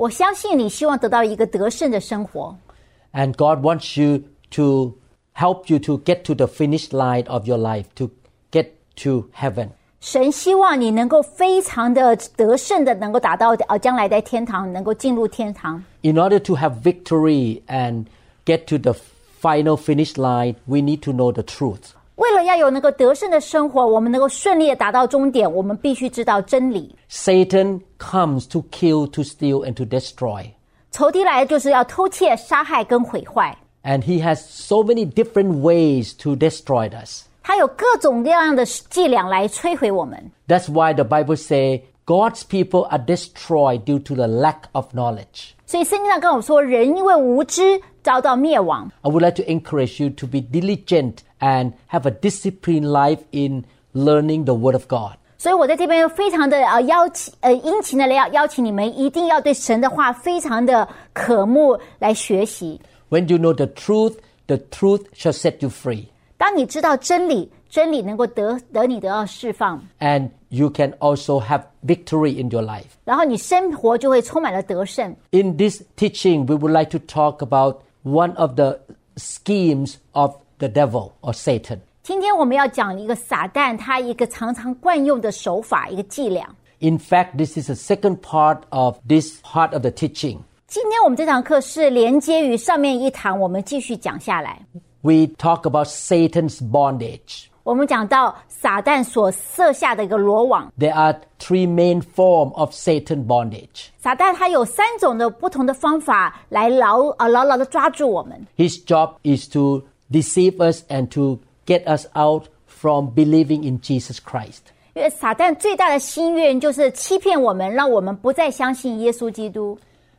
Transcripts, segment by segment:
我相信你希望得到一个得胜的生活， And God wants you to help you to get to the finish line of your life, to get to heaven. 神希望你能够非常的得胜的，能够达到呃将来在天堂能够进入天堂。 In order to have victory and get to the final finish line, we need to know the truth. 为了要有能够得胜的生活，我们能够顺利的达到终点，我们必须知道真理。 Satan comes to kill, to steal, and to destroy. 仇敌来就是要偷窃、杀害跟毁坏， And he has so many different ways to destroy us. 他有各种各样的伎俩来摧毁我们。 That's why the Bible say God's people are destroyed due to the lack of knowledge. 所以圣经上跟我说，人因为无知遭到灭亡。 I would like to encourage you to be diligent and have a disciplined life in learning the Word of God. 所以我在这边非常的呃邀请呃殷勤的要邀请你们，一定要对神的话非常的渴慕来学习。 When you know the truth, the truth shall set you free. 当你知道真理，真理能够得得你得到释放， And you can also have victory in your life. 然后你生活就会充满了得胜。 In this teaching, we would like to talk about one of the schemes of the devil or Satan. 今天我们要讲一个撒旦他一个常常惯用的手法，一个伎俩。 In fact, this is the second part of this part of the teaching. 今天我们这堂课是连接于上面一堂，我们继续讲下来。 We talk about Satan's bondage. 我们讲到撒旦所设下的一个罗网， There are three main forms of Satan bondage. 撒旦他有三种的不同的方法来牢呃牢牢的抓住我们。 His job is to deceive us and to get us out from believing in Jesus Christ. 因为撒旦最大的心愿就是欺骗我们，让我们不再相信耶稣基督。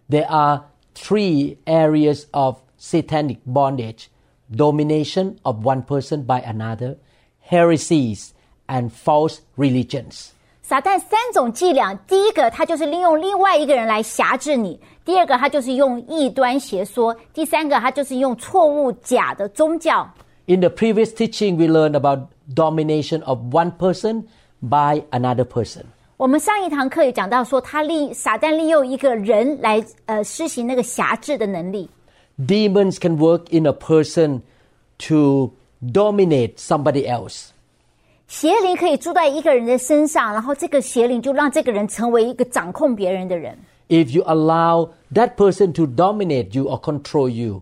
There are three areas of satanic bondage domination of one person by another, heresies, and false religions. 撒旦三种伎俩，第一个他就是利用另外一个人来辖制你； 第二个他就是用异端邪说；第三个他就是用错误假的宗教。In the previous teaching, we learned about domination of one person by another person. 我们上一堂课有讲到说，他利撒旦利用一个人来呃施行那个辖制的能力。Demons can work in a person to dominate somebody else. 邪灵可以住在一个人的身上，然后这个邪灵就让这个人成为一个掌控别人的人。If you allow that person to dominate you or control you,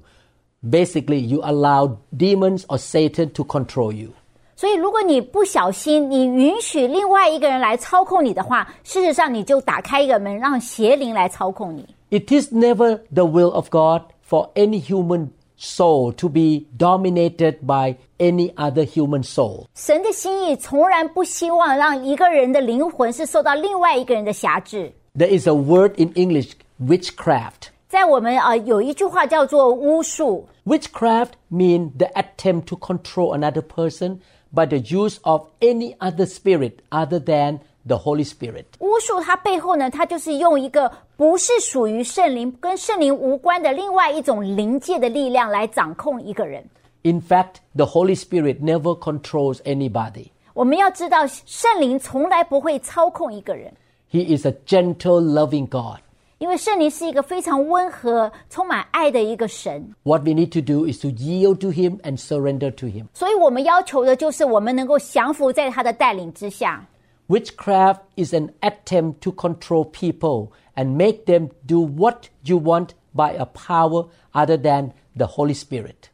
basically you allow demons or Satan to control you. 所以，如果你不小心，你允许另外一个人来操控你的话，事实上你就打开一个门，让邪灵来操控你。 It is never the will of God for any human soul to be dominated by any other human soul. 神的心意从来不希望让一个人的灵魂是受到另外一个人的辖制。 There is a word in English, witchcraft. 在我们呃有一句话叫做巫术， Witchcraft means the attempt to control another person by the use of any other spirit other than the Holy Spirit. 巫术它背后呢，它就是用一个不是属于圣灵、跟圣灵无关的另外一种灵界的力量来掌控一个人。 In fact, the Holy Spirit never controls anybody. 我们要知道，圣灵从来不会操控一个人， He is a gentle, loving God. 因为圣灵是一个非常温和、充满爱的一个神。 What we need to do is to yield to Him and surrender to Him. 所以我们要求的就是我们能够降服在他的带领之下。 Witchcraft is an attempt to control people and make them do what you want by a power other than the Holy Spirit.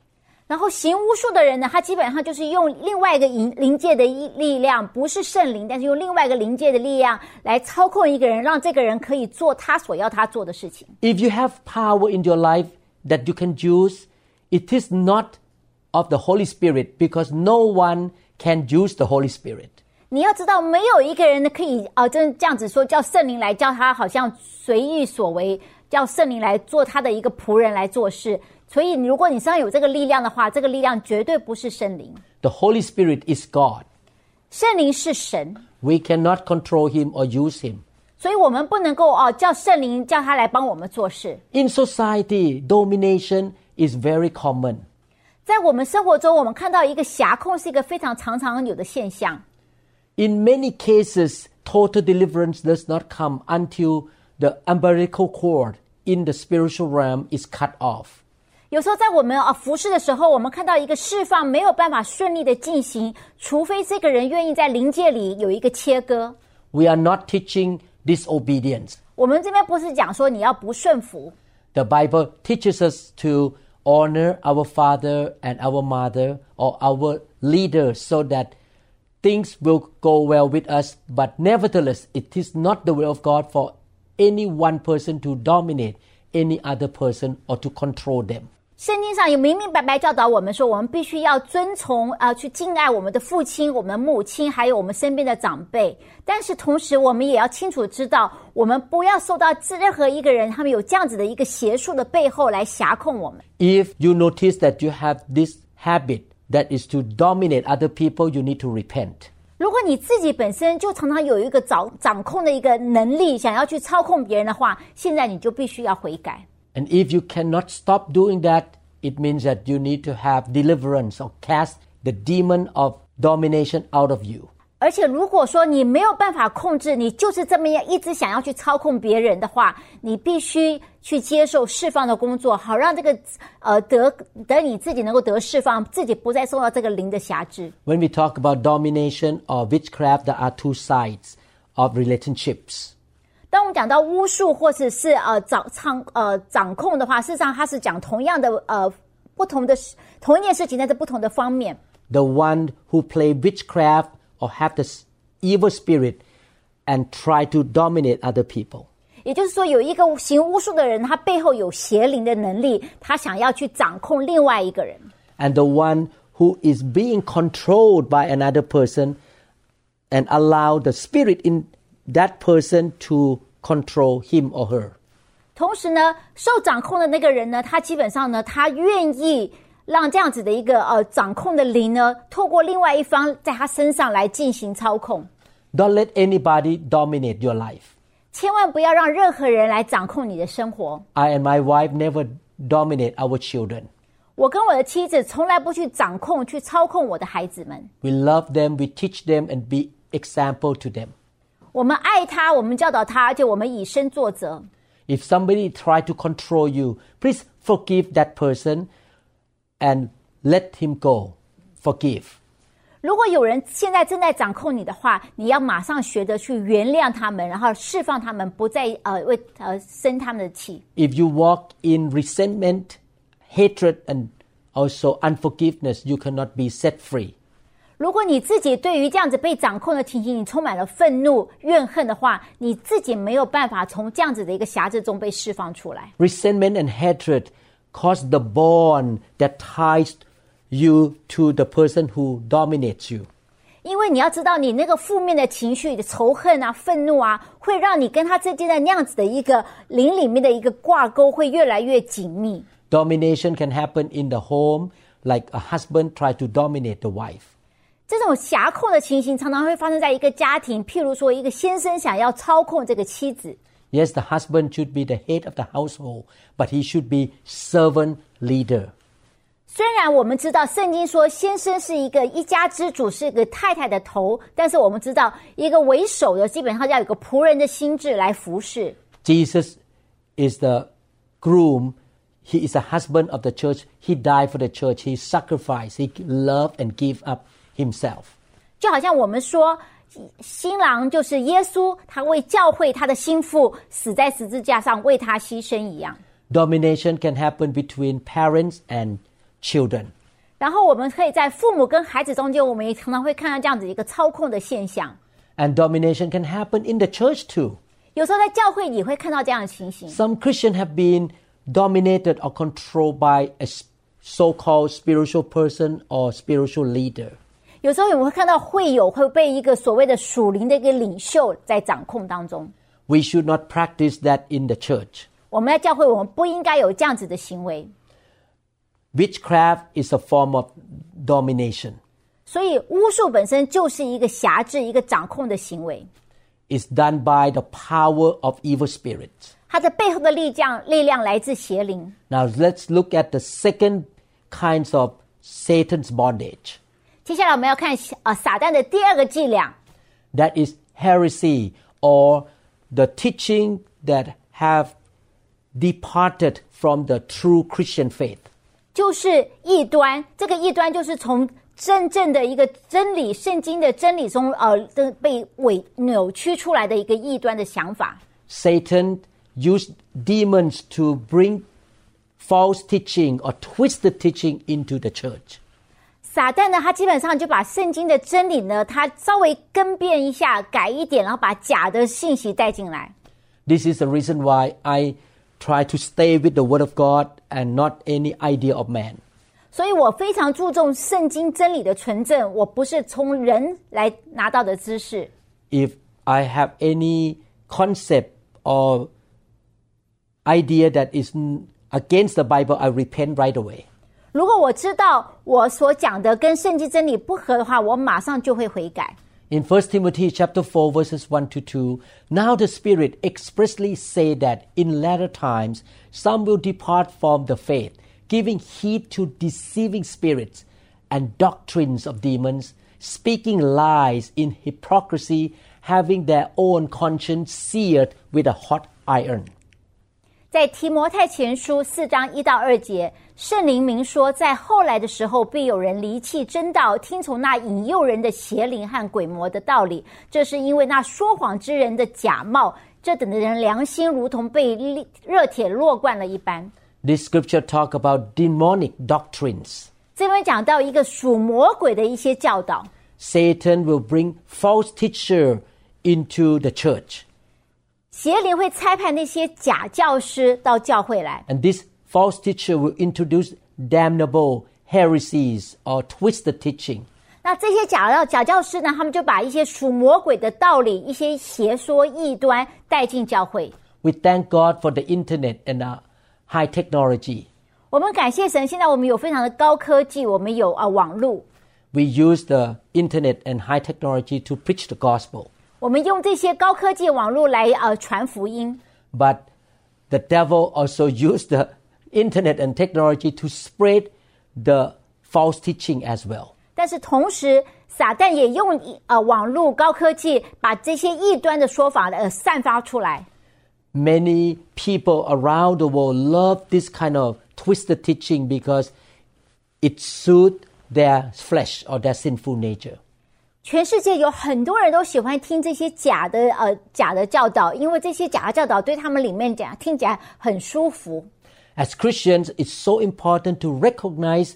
然后行巫术的人呢，他基本上就是用另外一个灵灵界的一力量，不是圣灵，但是用另外一个灵界的力量来操控一个人，让这个人可以做他所要他做的事情。If you have power in your life that you can use, it is not of the Holy Spirit because no one can use the Holy Spirit. 你要知道，没有一个人可以啊，真这样子说，叫圣灵来叫他好像随意所为，叫圣灵来做他的一个仆人来做事。所以，如果你身上有这个力量的话，这个力量绝对不是圣灵。 The Holy Spirit is God. 圣灵是神， We cannot control him or use him. 所以我们不能够哦叫圣灵叫他来帮我们做事。 In society, domination is very common. 在我们生活中，我们看到一个辖控是一个非常常常有的现象。 In many cases, total deliverance does not come until the umbilical cord in the spiritual realm is cut off. 有时候在我们啊服侍的时候，我们看到一个释放没有办法顺利的进行，除非这个人愿意在灵界里有一个切割。 We are not teaching disobedience. 我们这边不是讲说你要不顺服， The Bible teaches us to honor our father and our mother or our leaders so that things will go well with us. But nevertheless, it is not the will of God for any one person to dominate any other person or to control them. 圣经上有明明白白教导我们说，我们必须要遵从啊、呃去敬爱我们的父亲、我们的母亲，还有我们身边的长辈。但是同时，我们也要清楚知道，我们不要受到任何一个人他们有这样子的一个邪术的背后来辖控我们。If you notice that you have this habit that is to dominate other people, you need to repent. 如果你自己本身就常常有一个掌掌控的一个能力，想要去操控别人的话，现在你就必须要悔改。And if you cannot stop doing that, it means that you need to have deliverance or cast the demon of domination out of you. 而且，如果说你没有办法控制，你就是这么样一直想要去操控别人的话，你必须去接受释放的工作，好让这个呃得得你自己能够得释放，自己不再受到这个灵的辖制。 When we talk about domination or witchcraft, there are two sides of relationships. 当我们讲到巫术或者是呃掌唱呃掌控的话，事实上它是讲同样的呃不同的事同一件事情，但是不同的方面。 The one who play witchcraft or have the s- evil spirit and try to dominate other people. 也就是说，有一个行巫术的人，他背后有邪灵的能力，他想要去掌控另外一个人。 and the one who is being controlled by another person and allow the spirit in that person to control him or her. 同时呢，受掌控的那个人呢，他基本上呢，他愿意让这样子的一个呃掌控的灵呢，透过另外一方在他身上来进行操控。 Don't let anybody dominate your life. 千万不要让任何人来掌控你的生活。 I and my wife never dominate our children. 我跟我的妻子从来不去掌控、去操控我的孩子们。 We love them, we teach them, and be example to them. 我们爱他，我们教导他，而且我们以身作则。 If somebody try to control you, please forgive that person and let him go. Forgive. 如果有人现在正在掌控你的话，你要马上学着去原谅他们，然后释放他们，不再呃为呃生他们的气。 If you walk in resentment, hatred, and also unforgiveness, you cannot be set free. 如果你自己对于这样子被掌控的情形，你充满了愤怒、怨恨的话，你自己没有办法从这样子的一个辖制中被释放出来。 Resentment and hatred cause the bond that ties you to the person who dominates you. 因为你要知道，你那个负面的情绪、仇恨啊、愤怒啊，会让你跟他之间的那样子的一个灵里面的一个挂钩会越来越紧密。 Domination can happen in the home, like a husband try to dominate the wife. 这种辖控的情形常常会发生在一个家庭，譬如说，一个先生想要操控这个妻子， Yes, the husband should be the head of the household, but he should be servant leader. 虽然我们知道圣经说先生是一个一家之主，是一个太太的头，但是我们知道一个为首的基本上要有个仆人的心智来服侍。 Jesus is the groom. He is a husband of the church. He died for the church. He sacrificed. He loved and gave up himself. 就好像我们说，新郎就是耶稣，他为教会他的心腹死在十字架上，为他牺牲一样。 Domination can happen between parents and children. 然后我们可以在父母跟孩子中间，我们也常常会看到这样子一个操控的现象。 And domination can happen in the church too. 有时候在教会也会看到这样的情形。 Some Christians have been dominated or controlled by a so called spiritual person or spiritual leader. 有时候我们会看到会友会被一个所谓的属灵的一个领袖在掌控当中。 We should not practice that in the church. 我们在教会，我们不应该有这样子的行为。 Witchcraft is a form of domination. 所以巫术本身就是一个辖制、一个掌控的行为， It's done by the power of evil spirits. 它的背后的力量力量来自邪灵。 Now let's look at the second kinds of Satan's bondage. 接下来我们要看呃撒旦的第二个伎俩， That is heresy or the teaching that have departed from the true Christian faith. 就是异端。这个异端就是从真正的一个真理、圣经的真理中，呃，的被伪扭曲出来的一个异端的想法。 Satan used demons to bring false teaching or twisted teaching into the church. 撒旦呢，他基本上就把圣经的真理呢，他稍微更变一下，改一点，然后把假的信息带进来。 This is the reason why I try to stay with the Word of God and not any idea of man. 所以我非常注重圣经真理的纯正，我不是从人来拿到的知识。 If I have any concept or idea that is n- against the Bible, I repent right away. 如果我知道我所讲的跟圣经真理不合的话，我马上就会悔改。 In 1 Timothy chapter 4 verses 1 to 2, now the Spirit expressly say that in latter times some will depart from the faith, giving heed to deceiving spirits and doctrines of demons, speaking lies in hypocrisy, having their own conscience seared with a hot iron. 在提摩太前书四章一到二节， 圣灵明说，在后来的时候，必有人离弃真道，听从那引诱人的邪灵和鬼魔的道理。这是因为那说谎之人的假冒，这等的人良心如同被利热铁烙惯了一般。This scripture talk about demonic doctrines. 这边讲到一个属魔鬼的一些教导，Satan will bring false teacher into the church. 邪灵会差派那些假教师到教会来，And this false teacher will introduce damnable heresies or twisted teaching. 那这些假教假教师呢，他们就把一些属魔鬼的道理、一些邪说异端带进教会。 We thank God for the internet and uh, high technology. 我们感谢神，现在我们有非常的高科技，我们有啊网络， We use the internet and high technology to preach the gospel. 我们用这些高科技网络来呃传福音。 But the devil also used the internet and technology to spread the false teaching as well. 但是同时，撒旦也用呃网络高科技把这些异端的说法呃散发出来。 Many people around the world love this kind of twisted teaching because it suits their flesh or their sinful nature. 全世界有很多人都喜欢听这些假的呃假的教导，因为这些假的教导对他们里面讲听起来很舒服。 As Christians, it's so important to recognize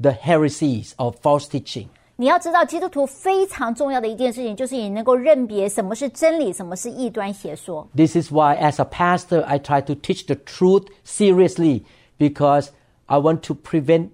the heresies of false teaching. 你要知道，基督徒非常重要的一件事情，就是你能够认别什么是真理，什么是异端邪说。 This is why, as a pastor, I try to teach the truth seriously because I want to prevent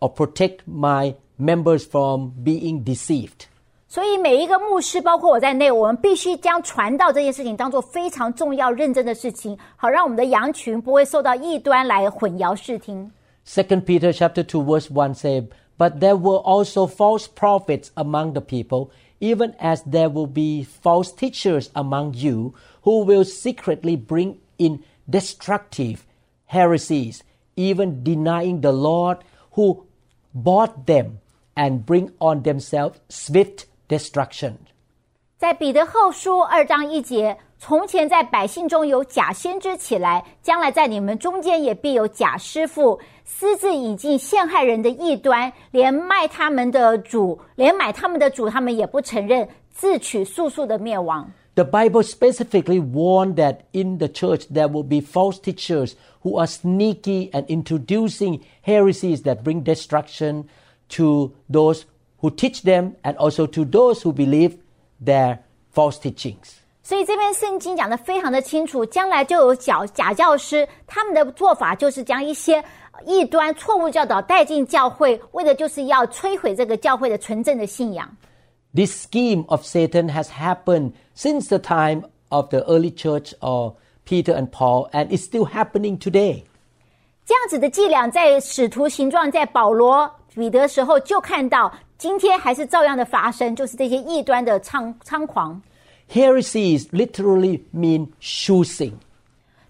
or protect my members from being deceived. 所以每一个牧师，包括我在内，我们必须将传道这件事情当做非常重要、认真的事情，好让我们的羊群不会受到异端来混淆视听。 Second Peter chapter 2 verse 1 say, But there were also false prophets among the people, even as there will be false teachers among you, who will secretly bring in destructive heresies, even denying the Lord who bought them, and bring on themselves swift destruction. 在彼得后书二章一节，从前在百姓中有假先知起来，将来在你们中间也必有假师傅，私自引进陷害人的异端，连卖他们的主，连买他们的主，他们也不承认，自取速速的灭亡。 The Bible specifically warned that in the church there will be false teachers who are sneaky and introducing heresies that bring destruction to those who teach them and also to those who believe their false teachings. this scheme of Satan has happened since the time of the early church of Peter and Paul, and it's still happening today. 这样子的伎俩在使徒行传在保罗、彼得时候就看到，今天还是照样的发生，就是这些异端的猖猖狂。 Heresies literally mean choosing.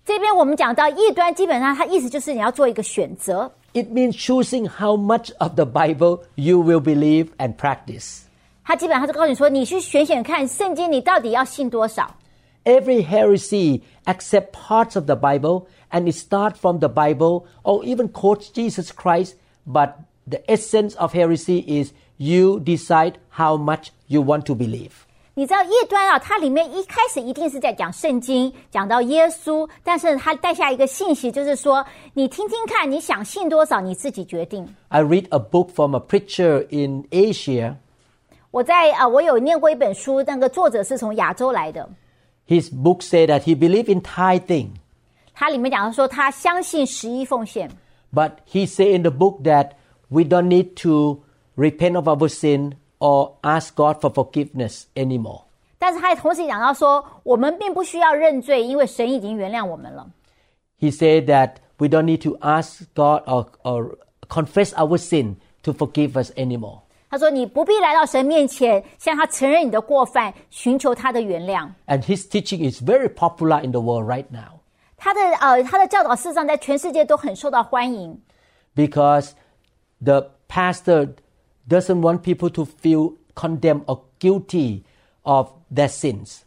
这边我们讲到异端，基本上它意思就是你要做一个选择， It means choosing how much of the Bible you will believe and practice. 它基本上就告诉你说，你去选选看圣经，你到底要信多少。 Every heresy accept parts of the Bible and it start from the Bible or even quotes Jesus Christ, but the essence of heresy is you decide how much you want to believe. 你知道异端啊，它里面一开始一定是在讲圣经，讲到耶稣，但是它带下一个信息，就是说你听听看，你想信多少，你自己决定。 I read a book from a preacher in Asia. 我在啊、呃我有念过一本书，那个作者是从亚洲来的， His book said that he believed in tithing, 它里面讲到说他相信十一奉献， but he said in the book that we don't need to repent of our sin or ask God for forgiveness anymore. 但是他也同时讲到说，我们并不需要认罪，因为神已经原谅我们了。 He said that we don't need to ask God or, or confess our sin to forgive us anymore. 他说：“你不必来到神面前，向他承认你的过犯，寻求他的原谅。 And his teaching is very popular in the world right now 他的呃，他的教导事实上在全世界都很受到欢迎， because the pastor doesn't want people to feel condemned or guilty of their sins.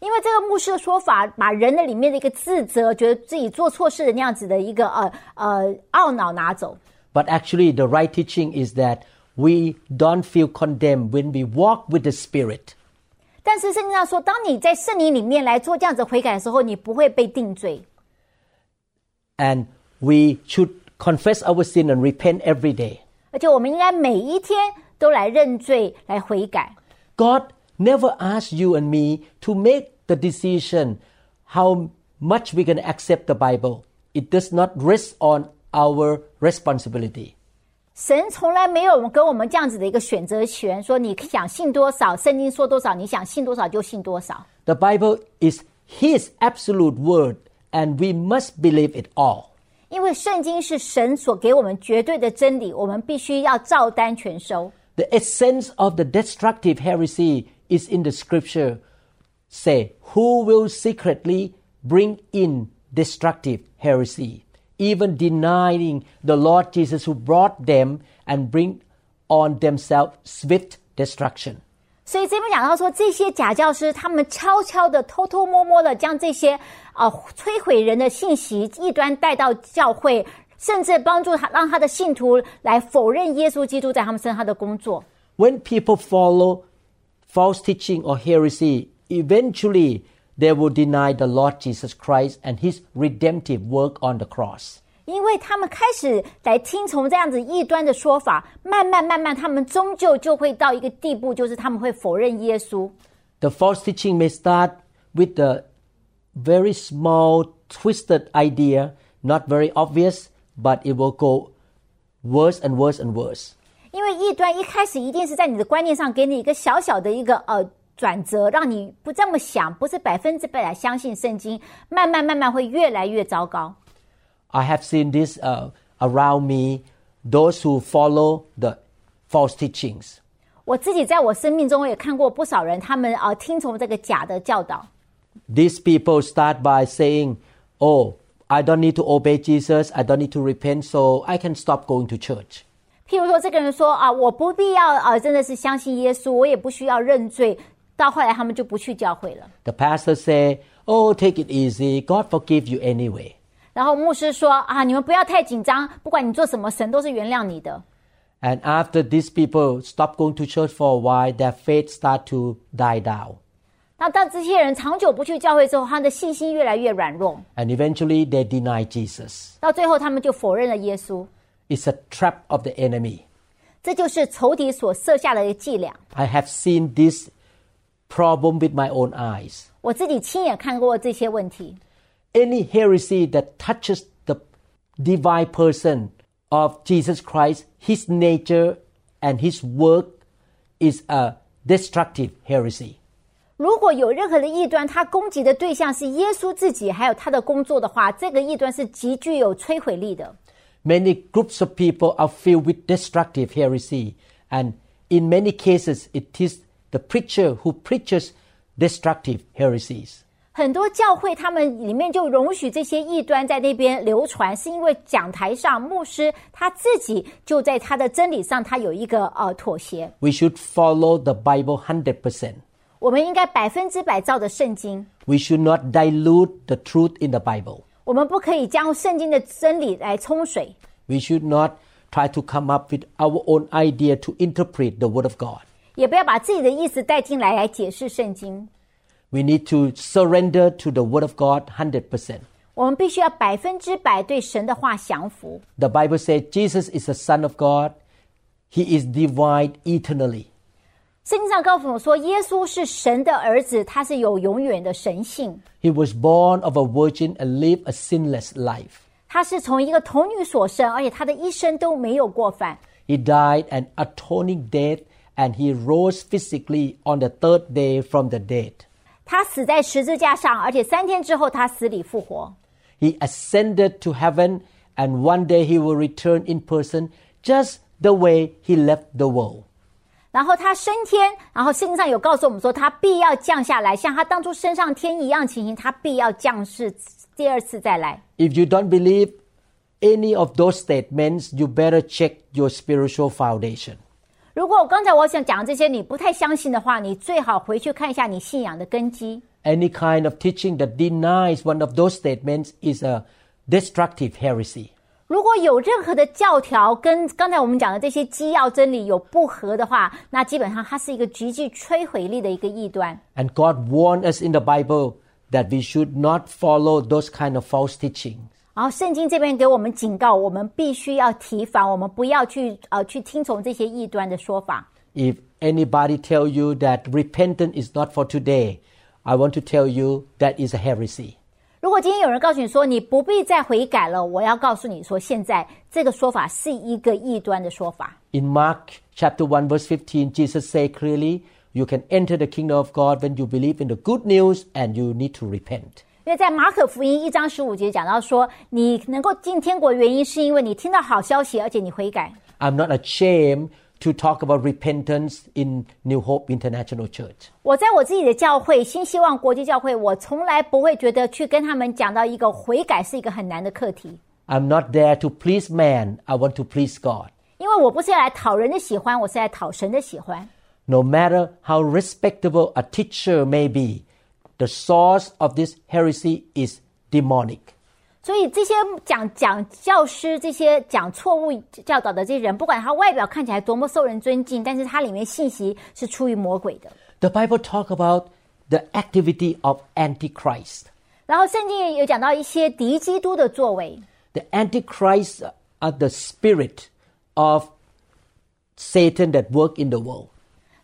因为这个牧师的说法，把人的里面的一个自责，觉得自己做错事的那样子的一个呃呃懊恼拿走。 But actually, the right teaching is that we don't feel condemned when we walk with the Spirit. 但是圣经上说，当你在圣灵里面来做这样子悔改的时候，你不会被定罪。 And we should confess our sin and repent every day. 而且我们应该每一天都来认罪、来悔改。 God never asked you and me to make the decision how much we can accept the Bible. It does not rest on our responsibility. 神从来没有跟我们这样子的一个选择权，说你想信多少，圣经说多少，你想信多少就信多少。 The Bible is His absolute word, and we must believe it all. 因为圣经是神所给我们绝对的真理，我们必须要照单全收。 The essence of the destructive heresy is in the scripture. Say, who will secretly bring in destructive heresy, even denying the Lord Jesus who brought them and bring on themselves swift destruction? 所以这边讲到说，这些假教师他们悄悄的、偷偷摸摸的将这些呃摧毁人的信息、异端带到教会，甚至帮助他让他的信徒来否认耶稣基督在他们身上的工作。 When people follow false teaching or heresy, eventually they will deny the Lord Jesus Christ and his redemptive work on the cross. 因为他们开始来听从这样子异端的说法，慢慢慢慢，他们终究就会到一个地步，就是他们会否认耶稣。The false teaching may start with the very small, twisted idea, not very obvious, but it will go worse and worse and worse. 因为异端一开始一定是在你的观念上给你一个小小的一个呃转折，让你不这么想，不是百分之百的相信圣经，慢慢慢慢会越来越糟糕。I have seen this uh, around me, those who follow the false teachings. 我自己在我生命中也看过不少人，他们呃听从这个假的教导， These people start by saying, Oh, I don't need to obey Jesus, I don't need to repent, so I can stop going to church. 譬如说这个人说啊，我不必要啊，真的是相信耶稣，我也不需要认罪。到后来他们就不去教会了。 The pastor say, Oh, take it easy, God forgive you anyway. 然后牧师说啊，你们不要太紧张，不管你做什么，神都是原谅你的。 And after these people stop going to church for a while, their faith start to die down. 那当这些人长久不去教会之后，他的信心越来越软弱， And eventually they deny Jesus. 到最后他们就否认了耶稣。 It's a trap of the enemy. 这就是仇敌所设下的一个伎俩。 I have seen this problem with my own eyes. 我自己亲眼看过这些问题。 Any heresy that touches the divine person of Jesus Christ, his nature and his work is a destructive heresy. 如果有任何的异端，他攻击的对象是耶稣自己，还有他的工作的话，这个异端是极具有摧毁力的。 Many groups of people are filled with destructive heresy, and in many cases, it is the preacher who preaches destructive heresies. 很多教会他们里面就容许这些异端在那边流传，是因为讲台上牧师他自己就在他的真理上，他有一个呃妥协。We should follow the Bible hundred percent. 我们应该百分之百照着圣经，We should not dilute the truth in the Bible. 我们不可以将圣经的真理来冲水，We should not try to come up with our own idea to interpret the Word of God. 也不要把自己的意思带进来来解释圣经。We need to surrender to the Word of God 100%. 我们必须要百分之百对神的话降服。 The Bible says Jesus is the Son of God. He is divine eternally. 圣经上告诉我说，耶稣是神的儿子，他是有永远的神性， He was born of a virgin and lived a sinless life. 他是从一个童女所生，而且他的一生都没有过犯。 He died an atoning death and he rose physically on the third day from the dead. 他死在十字架上，而且三天之后他死里复活。 He ascended to heaven and one day he will return in person just the way he left the world. 然后他升天，然后圣经上有告诉我们说，他必要降下来，像他当初升上天一样情形，他必要降世第二次再来。 If you don't believe any of those statements, you better check your spiritual foundation. 如果我刚才我想讲的这些你不太相信的话，你最好回去看一下你信仰的根基。 Any kind of teaching that denies one of those statements is a destructive heresy. 如果有任何的教条跟刚才我们讲的这些基要真理有不合的话，那基本上它是一个极具摧毁力的一个异端。 And God warned us in the Bible that we should not follow those kind of false teaching. 然后圣经这边给我们警告，我们必须要提防，我们不要去呃去听从这些异端的说法。 If anybody tell you that repentance is not for today, I want to tell you that is a heresy. 如果今天有人告诉你说你不必再悔改了，我要告诉你说，现在这个说法是一个异端的说法。 In Mark chapter 1 verse 15, Jesus said clearly, you can enter the kingdom of God when you believe in the good news and you need to repent. 因为在马可福音一章十五节讲到说，你能够进天国的原因是因为你听到好消息，而且你悔改。 I'm not ashamed to talk about repentance in New Hope International Church. 我在我自己的教会新希望国际教会，我从来不会觉得去跟他们讲到一个悔改是一个很难的课题， I'm not there to please man, I want to please God. 因为我不是要来讨人的喜欢，我是来讨神的喜欢。 No matter how respectable a teacher may be, the source of this heresy is demonic. 所以这些讲讲教师、这些讲错误教导的这些人，不管他外表看起来多么受人尊敬，但是他里面信息是出于魔鬼的。 The Bible talk about the activity of Antichrist. 然后圣经也有讲到一些敌基督的作为， The Antichrist are the spirit of Satan that work in the world.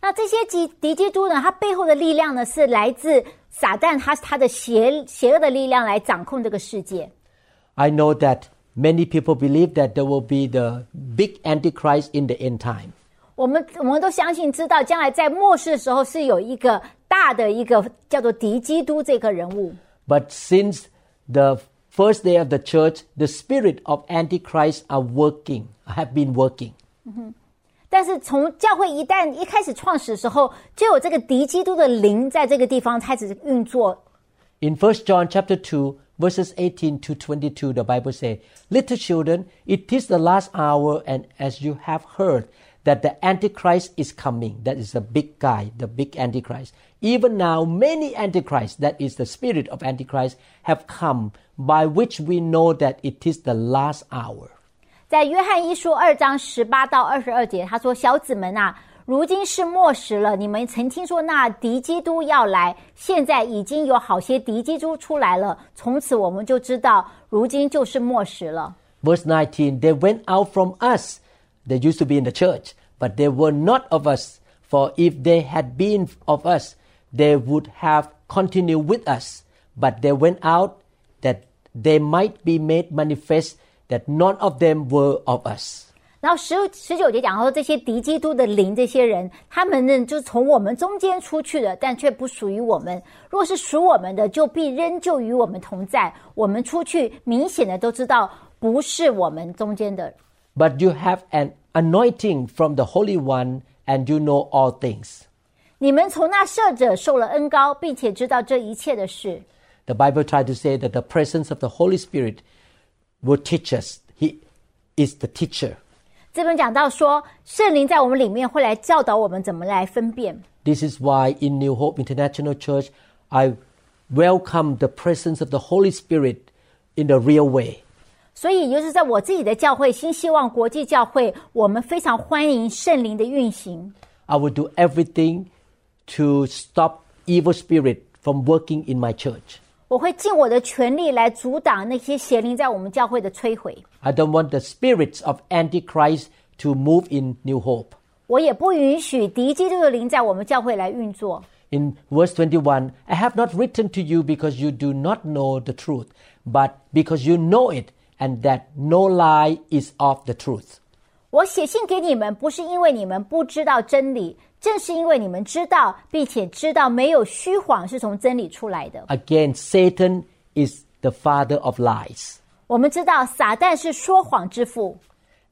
那这些敌敌基督呢，它背后的力量呢，是来自 撒旦他他的邪邪恶的力量来掌控这个世界。 I know that many people believe that there will be the big Antichrist in the end time. 我们我们都相信知道，将来在末世的时候是有一个大的一个叫做敌基督这个人物。 But since the first day of the church, the spirit of Antichrist are working, have been working. 但是从教会一旦一开始创始的时候，就有这个敌基督的灵在这个地方开始运作。 In 1 John chapter 2, verses 18 to 22, the Bible says, Little children, it is the last hour, and as you have heard that the Antichrist is coming, that is the big guy, the big Antichrist. Even now, many Antichrists, that is the spirit of Antichrist, have come, by which we know that it is the last hour. 在约翰一书二章十八到二十二节，他说：“小子们啊，如今是末时了。你们曾听说那敌基督要来，现在已经有好些敌基督出来了。从此我们就知道，如今就是末时了。 Verse 19 They went out from us. They used to be in the church, but they were not of us. For if they had been of us, they would have continued with us. But they went out that they might be made manifest that none of them were of us. 然后十十九节讲说，这些敌基督的灵，这些人，他们呢，就是从我们中间出去的，但却不属于我们。若是属我们的，就必仍旧与我们同在。我们出去，明显的都知道不是我们中间的。But you have an anointing from the Holy One, and you know all things. 你们从那赦者受了恩膏，并且知道这一切的事。The Bible tried to say that the presence of the Holy Spirit will teach us. He is the teacher. 这边讲到说，圣灵在我们里面会来教导我们怎么来分辨。 This is why in New Hope International Church, I welcome the presence of the Holy Spirit in the real way. 所以，也就是在我自己的教会新希望国际教会，我们非常欢迎圣灵的运行。 I will do everything to stop evil spirit from working in my church. 我会尽我的全力来阻挡那些邪灵在我们教会的摧毁。 I don't want the spirits of Antichrist to move in New Hope. 我也不允许敌基督的灵在我们教会来运作。 In verse 21, I have not written to you because you do not know the truth, but because you know it, and that no lie is of the truth. 我写信给你们，不是因为你们不知道真理， 正是因为你们知道，并且知道没有虚谎是从真理出来的。 Again, Satan is the father of lies, 我们知道撒旦是说谎之父，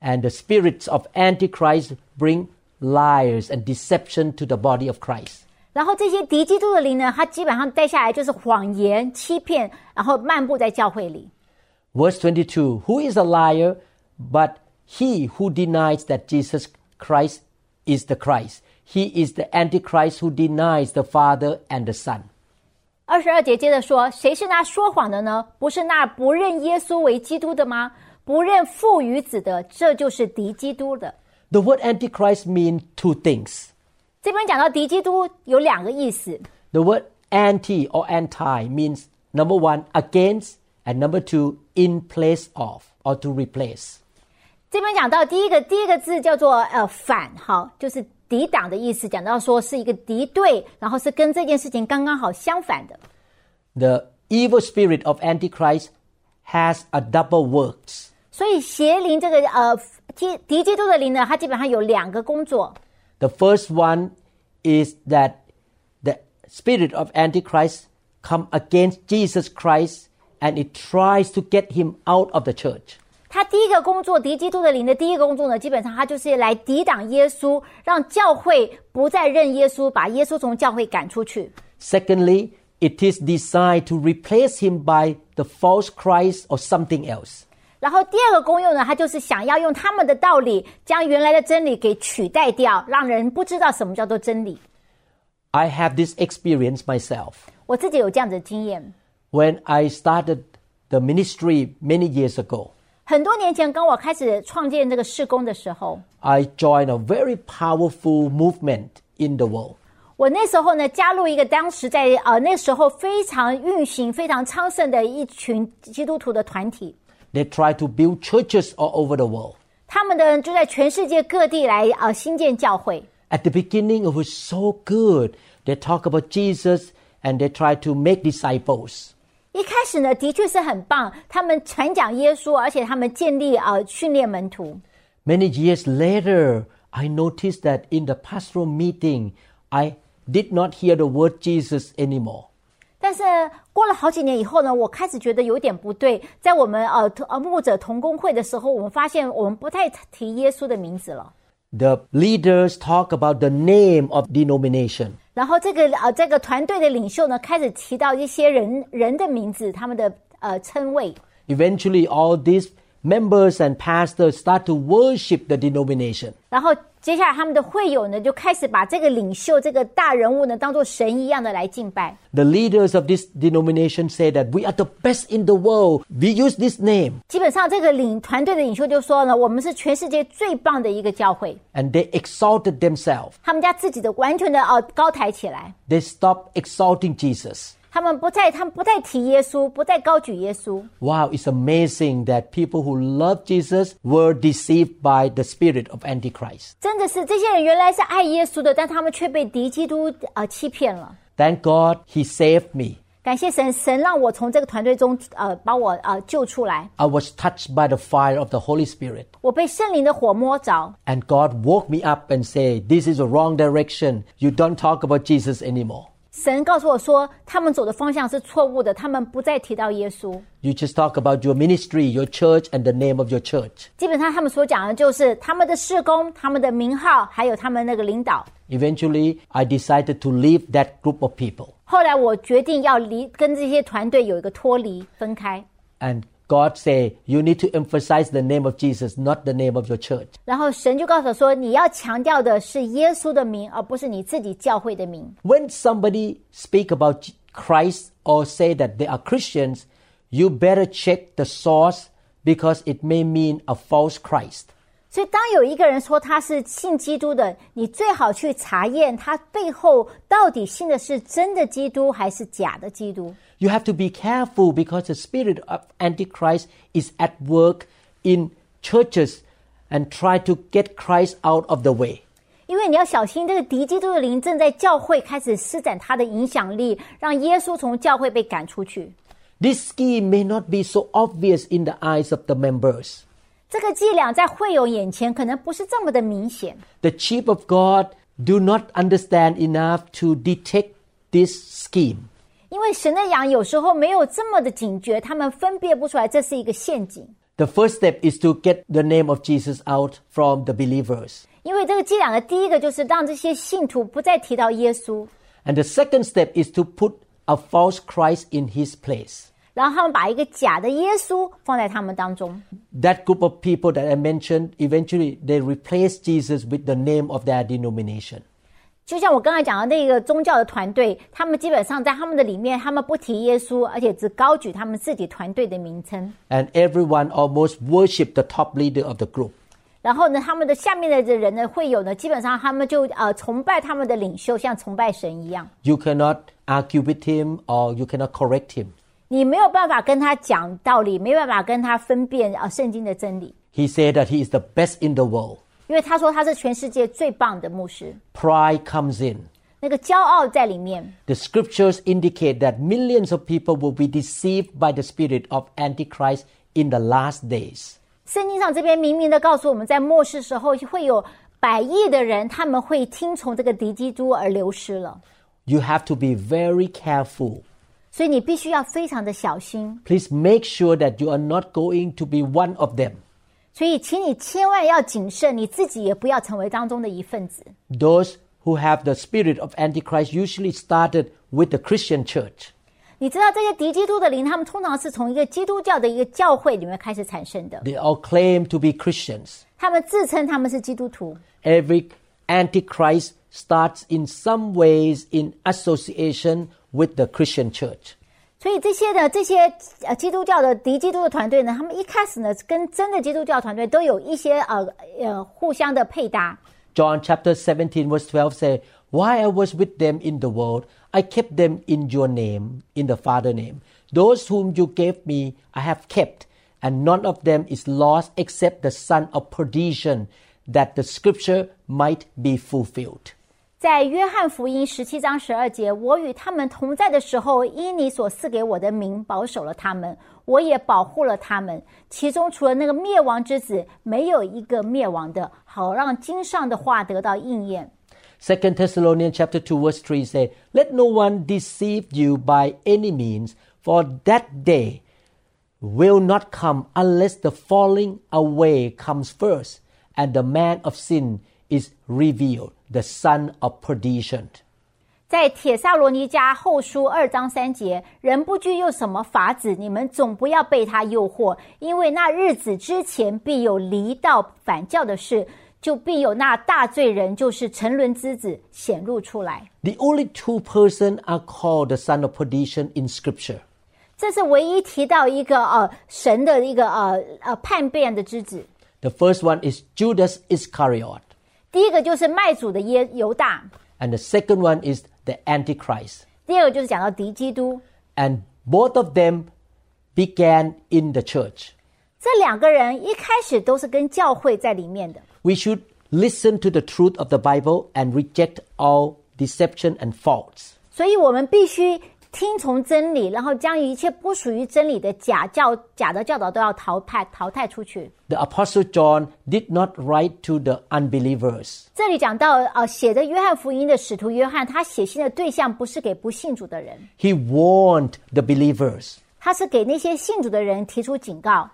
and the spirits of Antichrist bring liars and deception to the body of Christ. 然后这些敌基督的灵呢，它基本上带下来就是谎言、欺骗，然后漫步在教会里。 Verse 22 Who is a liar but he who denies that Jesus Christ is the Christ? He is the Antichrist who denies the Father and the Son. 二十二节接着说：“谁是那说谎的呢？不是那不认耶稣为基督的吗？不认父与子的，这就是敌基督的。 The word Antichrist means two things. ”这边讲到敌基督有两个意思， The word anti or anti means number one, against, and number two, in place of or to replace. 这边讲到第一个第一个字叫做呃反，好，就是 抵挡的意思。讲到说是一个敌对，然后是跟这件事情刚刚好相反的。 The evil spirit of Antichrist has a double works. 所以邪灵这个呃基敌基督的灵呢，它基本上有两个工作。 The first one is that the spirit of Antichrist come against Jesus Christ and it tries to get him out of the church. 他第一个工作，敌基督的灵的第一个工作呢，基本上他就是来抵挡耶稣，让教会不再认耶稣，把耶稣从教会赶出去。 Secondly, it is designed to replace him by the false Christ or something else. 然后第二个功用呢，他就是想要用他们的道理，将原来的真理给取代掉，让人不知道什么叫做真理。 I have this experience myself. 我自己有这样子的经验。 When I started the ministry many years ago, 很多年前，跟我开始创建这个事工的时候， I joined a very powerful movement in the world. 我那时候呢加入一个当时在呃那时候非常运行、非常昌盛的一群基督徒的团体。 They try to build churches all over the world. 他们的人就在全世界各地来呃新建教会。 At the beginning, it was so good. They talk about Jesus and they try to make disciples. 一开始呢，的确是很棒，他们传讲耶稣，而且他们建立呃训练门徒。 Many years later, I noticed that in the pastoral meeting, I did not hear the word Jesus anymore. 但是过了好几年以后呢，我开始觉得有点不对。在我们呃同呃牧者同工会的时候，我们发现我们不太提耶稣的名字了。 The leaders talk about the name of denomination. 然后这个呃这个团队的领袖呢，开始提到一些人人的名字，他们的呃称谓。Eventually, all these members and pastors start to worship the denomination. 然后接下来他们的会友呢，就开始把这个领袖这个大人物呢，当做神一样的来敬拜。 The leaders of this denomination say that we are the best in the world. We use this name. 基本上这个领团队的领袖就说呢，我们是全世界最棒的一个教会。 And they exalted themselves. 他们家自己的完全的呃高抬起来， They stopped exalting Jesus. 他们不再他们不再提耶稣，不再高举耶稣。 Wow, it's amazing that people who love Jesus were deceived by the spirit of Antichrist. 真的是这些人原来是爱耶稣的，但他们却被敌基督呃欺骗了。 Thank God he saved me. 感谢神，神让我从这个团队中呃把我呃救出来， I was touched by the fire of the Holy Spirit. 我被圣灵的火摸着。 And God woke me up and said, This is a wrong direction. You don't talk about Jesus anymore. 神告诉我说，他们走的方向是错误的，他们不再提到耶稣。 You just talk about your ministry, your church, and the name of your church. 基本上他们所讲的就是他们的事工、他们的名号，还有他们那个领导。 Eventually, I decided to leave that group of people. 后来我决定要离跟这些团队有一个脱离分开， And God said, You need to emphasize the name of Jesus, not the name of your church. 然后神就告诉我说，你要强调的是耶稣的名，而不是你自己教会的名。 When somebody speak about Christ or say that they are Christians, you better check the source because it may mean a false Christ. 所以，当有一个人说他是信基督的，你最好去查验他背后到底信的是真的基督还是假的基督。 You have to be careful because the spirit of Antichrist is at work in churches and try to get Christ out of the way. 因为你要小心，这个敌基督的灵正在教会开始施展他的影响力，让耶稣从教会被赶出去。 This scheme may not be so obvious in the eyes of the members. 这个伎俩在会友眼前可能不是这么的明显， The chief of God do not understand enough to detect this scheme. 因为神的羊有时候没有这么的警觉，他们分辨不出来这是一个陷阱。 The first step is to get the name of Jesus out from the believers. 因为这个伎俩的第一个就是让这些信徒不再提到耶稣， And the second step is to put a false Christ in his place. 然后他们把一个假的耶稣放在他们当中。 That group of people that I mentioned, eventually they replace Jesus with the name of their denomination. 就像我刚才讲的那个宗教的团队，他们基本上在他们的里面，他们不提耶稣，而且只高举他们自己团队的名称。 And everyone almost worship the top leader of the group. 然后呢，他们的下面的人呢，会有呢，基本上他们就呃崇拜他们的领袖，像崇拜神一样。 You cannot argue with him or you cannot correct him. 你没有办法跟他讲道理，没办法跟他分辨啊、呃圣经的真理， He said that he is the best in the world. 因为他说他是全世界最棒的牧师， Pride comes in. 那个骄傲在里面。 The scriptures indicate that millions of people will be deceived by the spirit of Antichrist in the last days. 圣经上这边明明的告诉我们在末世时候会有百亿的人，他们会听从这个敌基督而流失了， You have to be very careful. 所以你必须要非常的小心。 Please make sure that you are not going to be one of them. 所以，请你千万要谨慎，你自己也不要成为当中的一份子。 Those who have the spirit of Antichrist usually started with the Christian church. 你知道这些敌基督的灵，他们通常是从一个基督教的一个教会里面开始产生的。 They all claim to be Christians. 他们自称他们是基督徒， Every Antichrist starts in some ways in association with the Christian church. 所以这些的这些呃基督教的敌基督的团队呢，他们一开始呢跟真的基督教团队都有一些呃呃互相的配搭。 John chapter 17 verse 12 say, Why I was with them in the world, I kept them in your name, in the Father name. Those whom you gave me, I have kept, and none of them is lost except the son of perdition, that the scripture might be fulfilled. 在约翰福音十七章十二节，我与他们同在的时候，因你所赐给我的名，保守了他们，我也保护了他们。其中除了那个灭亡之子，没有一个灭亡的，好让经上的话得到应验。 Second Thessalonians chapter 2 verse 3 say, Let no one deceive you by any means, for that day will not come unless the falling away comes first, and the man of sin is revealed, the son of perdition. 在帖撒罗尼迦后书二章三节，人不具有什么法子，你们总不要被他诱惑，因为那日子之前必有离道反教的事，就必有那大罪人，就是沉沦之子显露出来。The only two person are called the son of perdition in scripture. 这是唯一提到一个呃神的一个呃呃叛变的之子。The first one is Judas Iscariot. 第一个就是卖主的耶犹大， and the second one is the Antichrist. 第二个就是讲到敌基督。 And both of them began in the church. 这两个人一开始都是跟教会在里面的。 We should listen to the truth of the Bible and reject all deception and faults. 所以我们必须 听从真理，然后将一切不属于真理的假教、假的教导都要淘汰淘汰出去。 The Apostle John did not write to the unbelievers. 这里讲到，呃，写的约翰福音的使徒约翰，他写信的对象不是给不信主的人， He warned the believers. 他是给那些信主的人提出警告。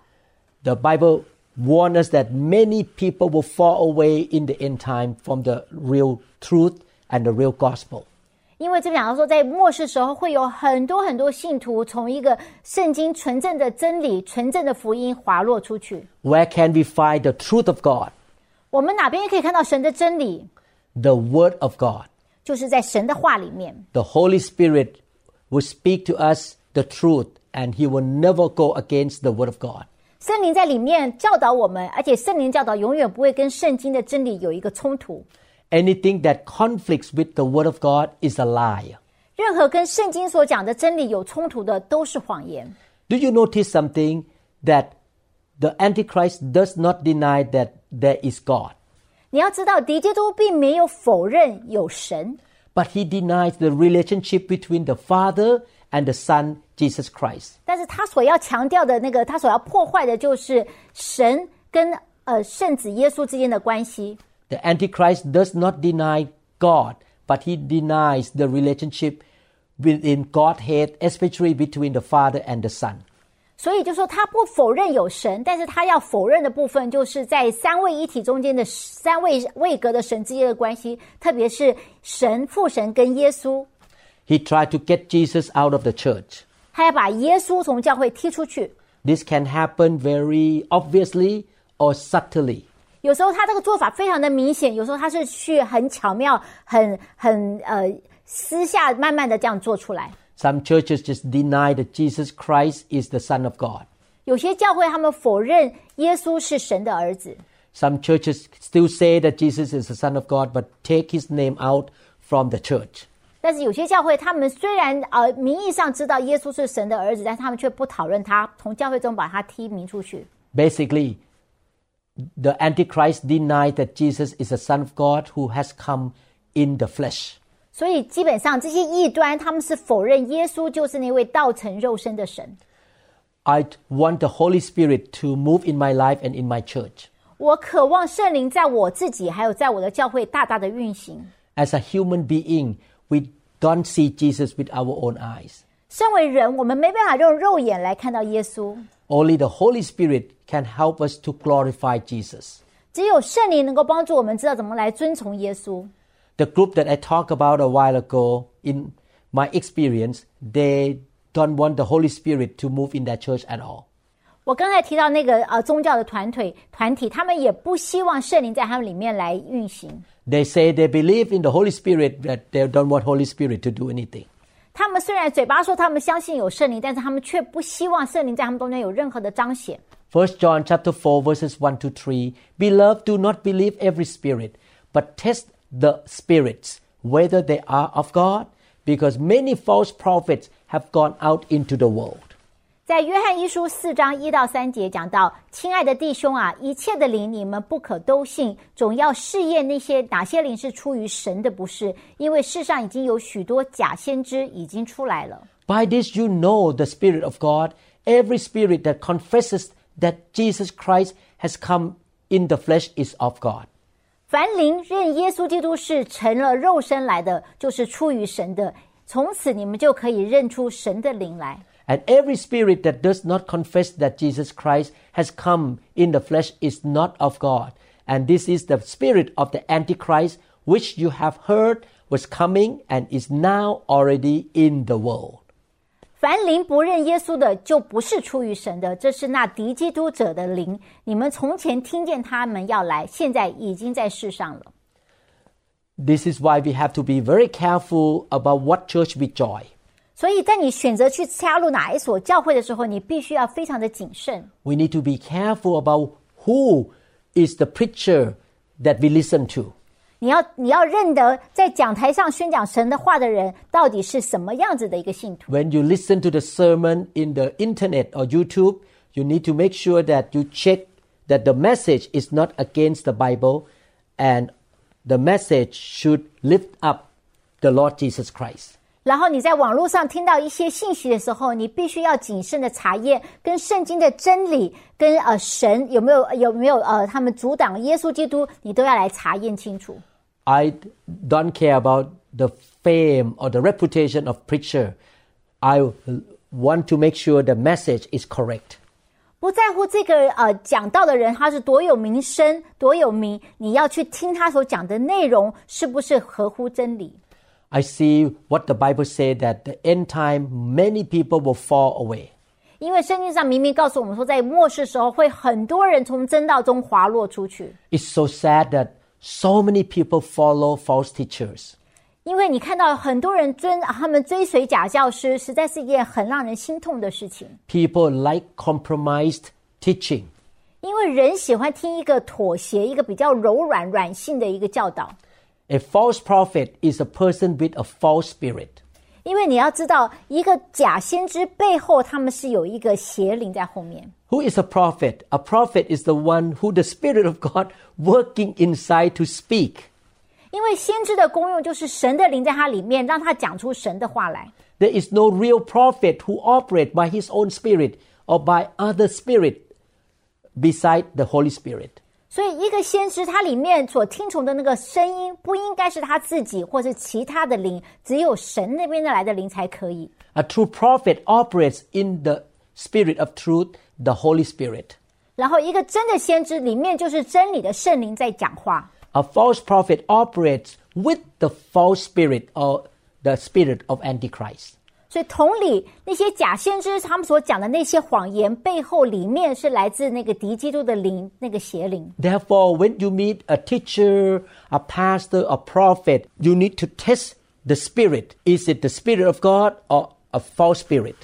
The Bible warns us that many people will fall away in the end time from the real truth and the real gospel. 因为这边讲到说，在末世时候会有很多很多信徒从一个圣经纯正的真理、纯正的福音滑落出去。 Where can we find the truth of God? 我们哪边可以看到神的真理？ The Word of God. 就是在神的话里面。 The Holy Spirit will speak to us the truth and He will never go against the Word of God. 圣灵在里面教导我们，而且圣灵教导永远不会跟圣经的真理有一个冲突。 Anything that conflicts with the Word of God is a lie. 任何跟圣经所讲的真理有冲突的，都是谎言。 Do you notice something that the Antichrist does not deny that there is God, 你要知道，敌基督并没有否认有神， but he denies the relationship between the Father and the Son, Jesus Christ. 但是他所要强调的那个，他所要破坏的就是神跟呃圣子耶稣之间的关系。 The Antichrist does not deny God, but he denies the relationship within Godhead, especially between the Father and the Son. 所以就说他不否认有神，但是他要否认的部分就是在三位一体中间的三位位格的神之间的关系，特别是神父神跟耶稣， He tried to get Jesus out of the church. 他要把耶稣从教会踢出去。 This can happen very obviously or subtly. 有时候他这个做法非常的明显，有时候他是去很巧妙、很很呃私下慢慢的这样做出来。 Some churches just deny that Jesus Christ is the Son of God. 有些教会他们否认耶稣是神的儿子， Some churches still say that Jesus is the Son of God, but take his name out from the church. 但是有些教会他们虽然呃名义上知道耶稣是神的儿子，但是他们却不讨论他，从教会中把他踢名出去。 Basically, the Antichrist denies that Jesus is the Son of God who has come in the flesh. 所以基本上这些异端他们是否认耶稣就是那位道成肉身的神。 I want the Holy Spirit to move in my life and in my church. 我渴望圣灵在我自己还有在我的教会大大的运行。 As a human being, we don't see Jesus with our own eyes. 身为人，我们没办法用肉眼来看到耶稣， Only the Holy Spirit can help us to glorify Jesus. 只有圣灵能够帮助我们知道怎么来遵从耶稣。 The group that I talked about a while ago, in my experience, they don't want the Holy Spirit to move in their church at all. 我刚才提到那个呃宗教的团腿团体，他们也不希望圣灵在他们里面来运行。 They say they believe in the Holy Spirit, but they don't want Holy Spirit to do anything. 他们虽然嘴巴说他们相信有圣灵，但是他们却不希望圣灵在他们中间有任何的彰显。 First John chapter 4 verses 1 to 3 Beloved do not believe every spirit but test the spirits whether they are of God because many false prophets have gone out into the world 在约翰一书四章一到三节讲到：“亲爱的弟兄啊，一切的灵你们不可都信，总要试验那些哪些灵是出于神的，不是，因为世上已经有许多假先知已经出来了。 By this you know the spirit of God every spirit that confesses that Jesus Christ has come in the flesh is of God 凡灵认耶稣基督是成了肉身来的，就是出于神的。从此你们就可以认出神的灵来。 And every spirit that does not confess that Jesus Christ has come in the flesh is not of God. And this is the spirit of the Antichrist, which you have heard was coming and is now already in the world. 凡灵不认耶稣的，就不是出于神的，这是那敌基督者的灵。你们从前听见他们要来，现在已经在世上了。 This is why we have to be very careful about what church we join. 所以在你选择去加入哪一所教会的时候，你必须要非常的谨慎。 We need to be careful about who is the preacher that we listen to. 你要你要认得，在讲台上宣讲神的话的人到底是什么样子的一个信徒。 When you listen to the sermon in the internet or YouTube, you need to make sure that you check that the message is not against the Bible and the message should lift up the Lord Jesus Christ. 然后你在网络上听到一些信息的时候，你必须要谨慎的查验跟圣经的真理，跟呃神有没有有没有呃他们阻挡耶稣基督，你都要来查验清楚。I don't care about the fame or the reputation of preacher. I want to make sure the message is correct. 不在乎这个呃讲道的人他是多有名声多有名，你要去听他所讲的内容是不是合乎真理。I see what the Bible said that the end time many people will fall away. 因为圣经上明明告诉我们说，在末世时候会很多人从真道中滑落出去。 It's so sad that so many people follow false teachers. 因为你看到很多人追他们追随假教师，实在是一件很让人心痛的事情。 People like compromised teaching. 因为人喜欢听一个妥协、一个比较柔软、软性的一个教导。 A false prophet is a person with a false spirit. 因为你要知道，一个假先知背后他们是有一个邪灵在后面。 Who is a prophet? A prophet is the one who the Spirit of God working inside to speak. 因为先知的功用就是神的灵在他里面，让他讲出神的话来。 There is no real prophet who operate by his own spirit or by other spirit beside the Holy Spirit. 所以，一个先知他里面所听从的那个声音，不应该是他自己或是其他的灵，只有神那边的来的灵才可以。 A true prophet operates in the spirit of truth, the Holy Spirit. 然后，一个真的先知里面就是真理的圣灵在讲话。 A false prophet operates with the false spirit or the spirit of Antichrist. 所以，同理，那些假先知他们所讲的那些谎言背后，里面是来自那个敌基督的灵，那个邪灵。 Therefore, when you meet a teacher, a pastor, a prophet, you need to test the spirit. Is it the spirit of God or a false spirit?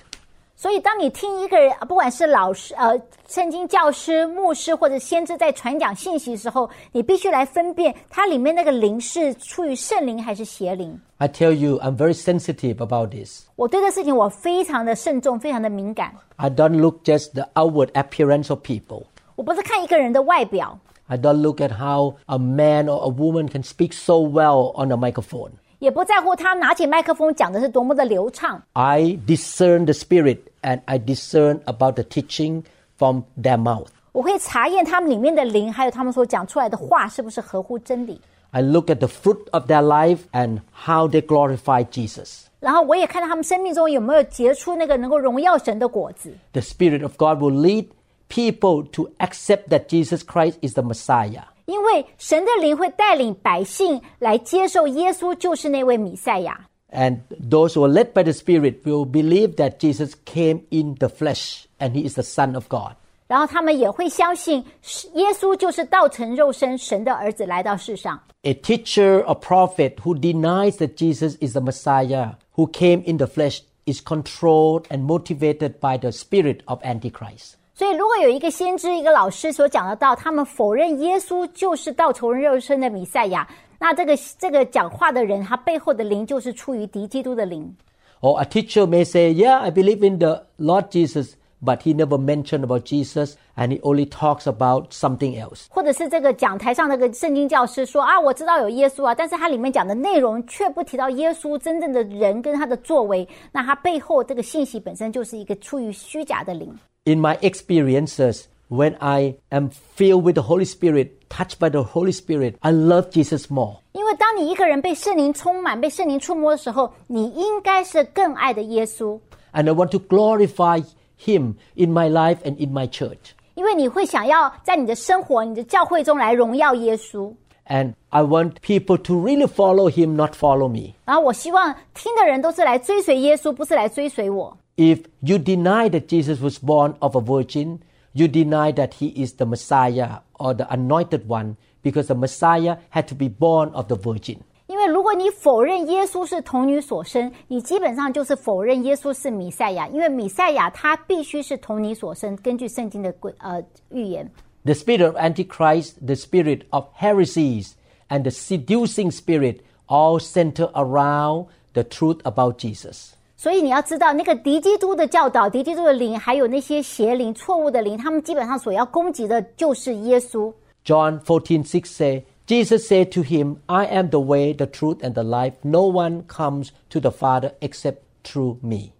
所以，当你听一个人，不管是老师、呃，圣经教师、牧师或者先知在传讲信息的时候，你必须来分辨它里面那个灵是出于圣灵还是邪灵。 I tell you, I'm very sensitive about this. 我对这事情我非常的慎重，非常的敏感。 I don't look just the outward appearance of people. 我不是看一个人的外表， I don't look at how a man or a woman can speak so well on a microphone. 也不在乎他拿起麦克风讲的是多么的流畅。 I discern the spirit and I discern about the teaching from their mouth. 我会查验他们里面的灵，还有他们所讲出来的话是不是合乎真理。 I look at the fruit of their life and how they glorify Jesus. 然后我也看到他们生命中有没有结出那个能够荣耀神的果子。 The Spirit of God will lead people to accept that Jesus Christ is the Messiah. 因为神的灵会带领百姓来接受耶稣就是那位弥赛亚， And those who are led by the Spirit will believe that Jesus came in the flesh and he is the Son of God. 然后他们也会相信是耶稣就是道成肉身，神的儿子来到世上。 A teacher or prophet who denies that Jesus is the Messiah, who came in the flesh, is controlled and motivated by the spirit of Antichrist. 所以，如果有一个先知、一个老师所讲得到，他们否认耶稣就是道成肉身的弥赛亚，那这个这个讲话的人，他背后的灵就是出于敌基督的灵。 Or a teacher may say, Yeah, I believe in the Lord Jesus, but he never mentioned about Jesus and he only talks about something else. 或者是这个讲台上那个圣经教师说啊，我知道有耶稣啊，但是他里面讲的内容却不提到耶稣真正的人跟他的作为，那他背后这个信息本身就是一个出于虚假的灵。 In my experiences, when I am filled with the Holy Spirit, touched by the Holy Spirit, I love Jesus more. 因为当你一个人被圣灵充满、被圣灵触摸的时候，你应该是更爱的耶稣， And I want to glorify him in my life and in my church. 因为你会想要在你的生活、你的教会中来荣耀耶稣。 And I want people to really follow him, not follow me. 然后我希望听的人都是来追随耶稣，不是来追随我。 If you deny that Jesus was born of a virgin, you deny that he is the Messiah or the anointed one because the Messiah had to be born of the virgin. 因为如果你否认耶稣是童女所生，你基本上就是否认耶稣是弥赛亚，因为弥赛亚他必须是童女所生，根据圣经的规呃预言。 The spirit of Antichrist, the spirit of heresies, and the seducing spirit all center around the truth about Jesus. 所以你要知道，那个敌基督的教导、敌基督的灵，还有那些邪灵、错误的灵，他们基本上所要攻击的就是耶稣。 John 14 6 say, Jesus said to him, I am the way, the truth, and the life. No one comes to the Father except through me.